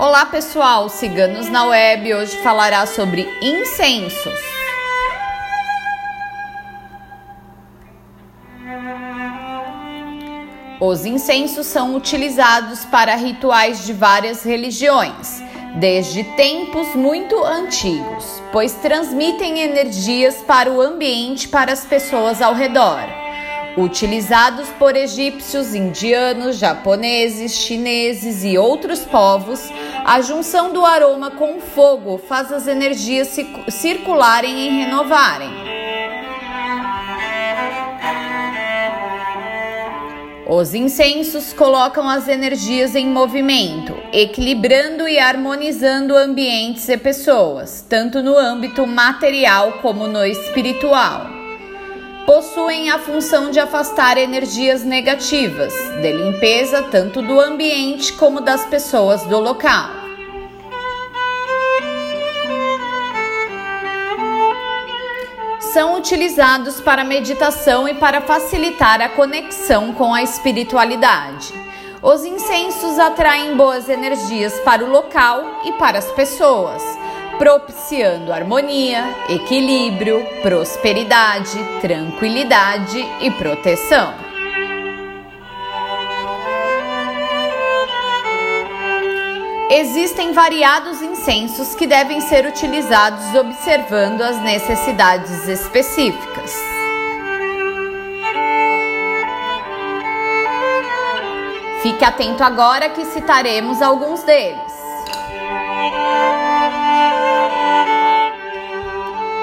Olá pessoal, Ciganos na Web hoje falará sobre incensos. Os incensos são utilizados para rituais de várias religiões, desde tempos muito antigos, pois transmitem energias para o ambiente para as pessoas ao redor. Utilizados por egípcios, indianos, japoneses, chineses e outros povos, a junção do aroma com o fogo faz as energias circularem e renovarem. Os incensos colocam as energias em movimento, equilibrando e harmonizando ambientes e pessoas, tanto no âmbito material como no espiritual. Possuem a função de afastar energias negativas, de limpeza tanto do ambiente como das pessoas do local. são utilizados para meditação e para facilitar a conexão com a espiritualidade. Os incensos atraem boas energias para o local e para as pessoas, propiciando harmonia, equilíbrio, prosperidade, tranquilidade e proteção. Existem variados incensos que devem ser utilizados observando as necessidades específicas. Fique atento agora que citaremos alguns deles.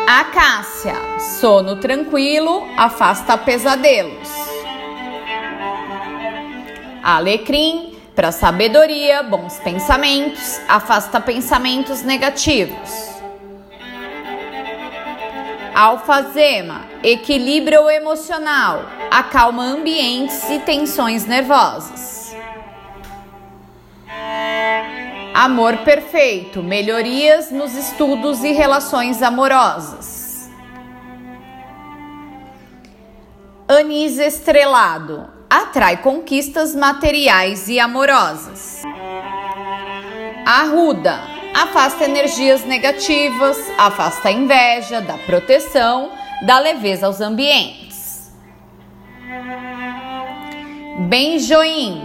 Acácia, sono tranquilo, afasta pesadelos. Alecrim, para sabedoria, bons pensamentos, afasta pensamentos negativos. Alfazema equilibra o emocional, acalma ambientes e tensões nervosas. Amor perfeito, melhorias nos estudos e relações amorosas. Anis estrelado, atrai conquistas materiais e amorosas. Arruda afasta energias negativas, afasta a inveja, dá proteção, dá leveza aos ambientes. Benjoim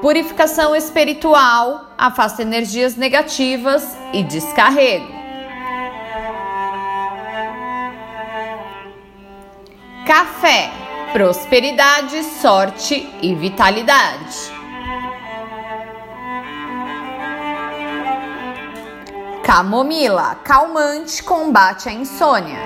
purificação espiritual, afasta energias negativas e descarrego. Café prosperidade, sorte e vitalidade. Camomila, calmante, combate a insônia.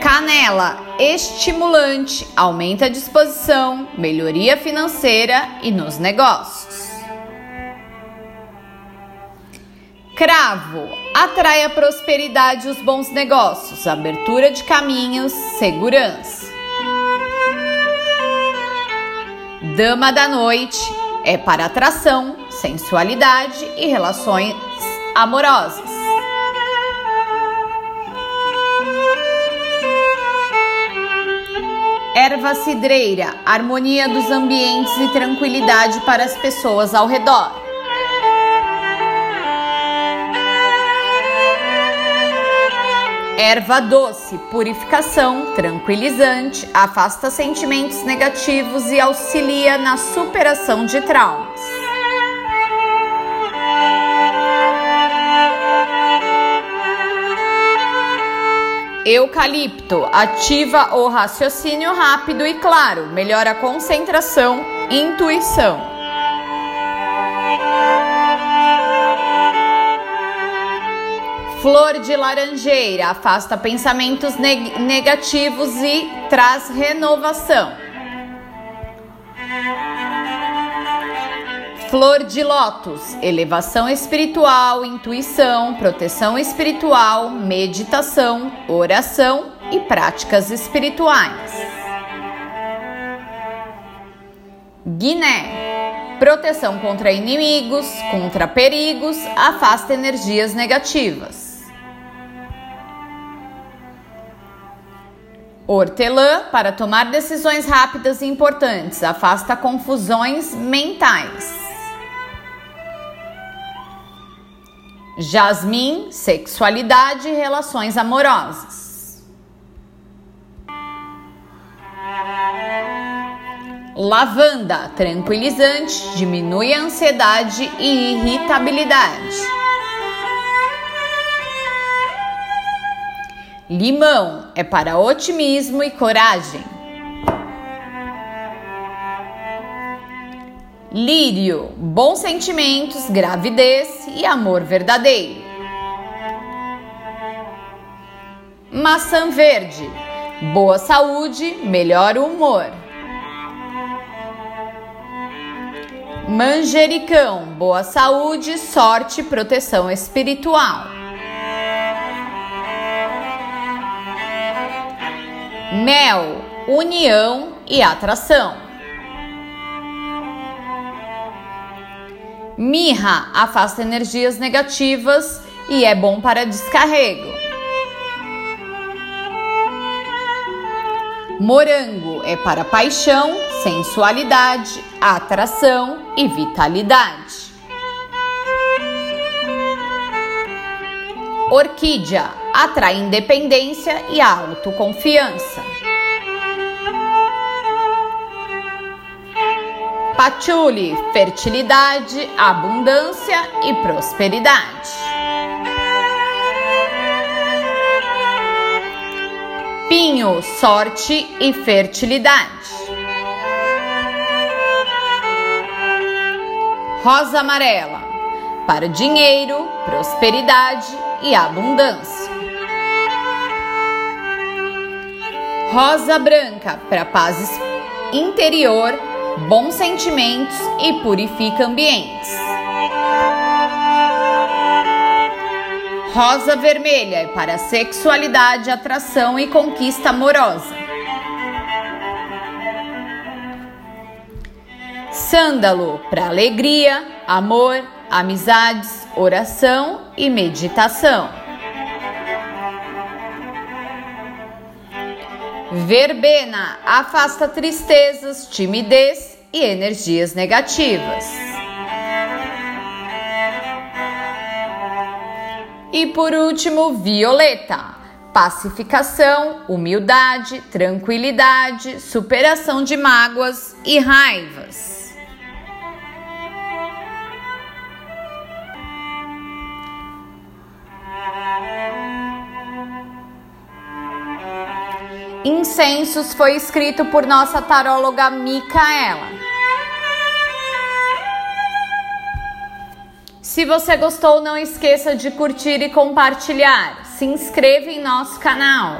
Canela, estimulante, aumenta a disposição, melhoria financeira e nos negócios. Cravo atrai a prosperidade e os bons negócios, abertura de caminhos, segurança. Dama da noite é para atração, sensualidade e relações amorosas. Erva cidreira, harmonia dos ambientes e tranquilidade para as pessoas ao redor. Erva doce, purificação, tranquilizante, afasta sentimentos negativos e auxilia na superação de traumas. Eucalipto ativa o raciocínio rápido e claro, melhora a concentração intuição. Flor de laranjeira afasta pensamentos neg negativos e traz renovação. Flor de lótus, elevação espiritual, intuição, proteção espiritual, meditação, oração e práticas espirituais. Guiné, proteção contra inimigos, contra perigos, afasta energias negativas. Hortelã para tomar decisões rápidas e importantes, afasta confusões mentais. Jasmim, sexualidade e relações amorosas. Lavanda, tranquilizante, diminui a ansiedade e irritabilidade. Limão é para otimismo e coragem. Lírio, bons sentimentos, gravidez e amor verdadeiro. Maçã verde, boa saúde, melhor humor. Manjericão, boa saúde, sorte, proteção espiritual. Mel, união e atração. Mirra afasta energias negativas e é bom para descarrego. Morango é para paixão, sensualidade, atração e vitalidade. Orquídea atrai independência e autoconfiança. Patchouli, fertilidade, abundância e prosperidade. Pinho, sorte e fertilidade. Rosa amarela, para dinheiro, prosperidade e abundância. Rosa branca, para paz interior bons sentimentos e purifica ambientes. Rosa vermelha é para sexualidade, atração e conquista amorosa. Sândalo para alegria, amor, amizades, oração e meditação. Verbena afasta tristezas, timidez e energias negativas. E por último, violeta. Pacificação, humildade, tranquilidade, superação de mágoas e raivas. Incensos foi escrito por nossa taróloga Micaela. Se você gostou, não esqueça de curtir e compartilhar. Se inscreva em nosso canal.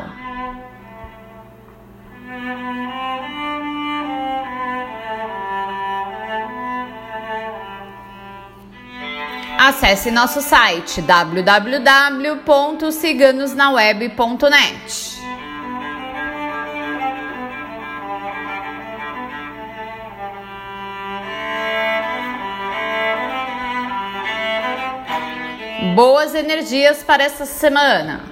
Acesse nosso site www.ciganosnaweb.net. Boas energias para essa semana.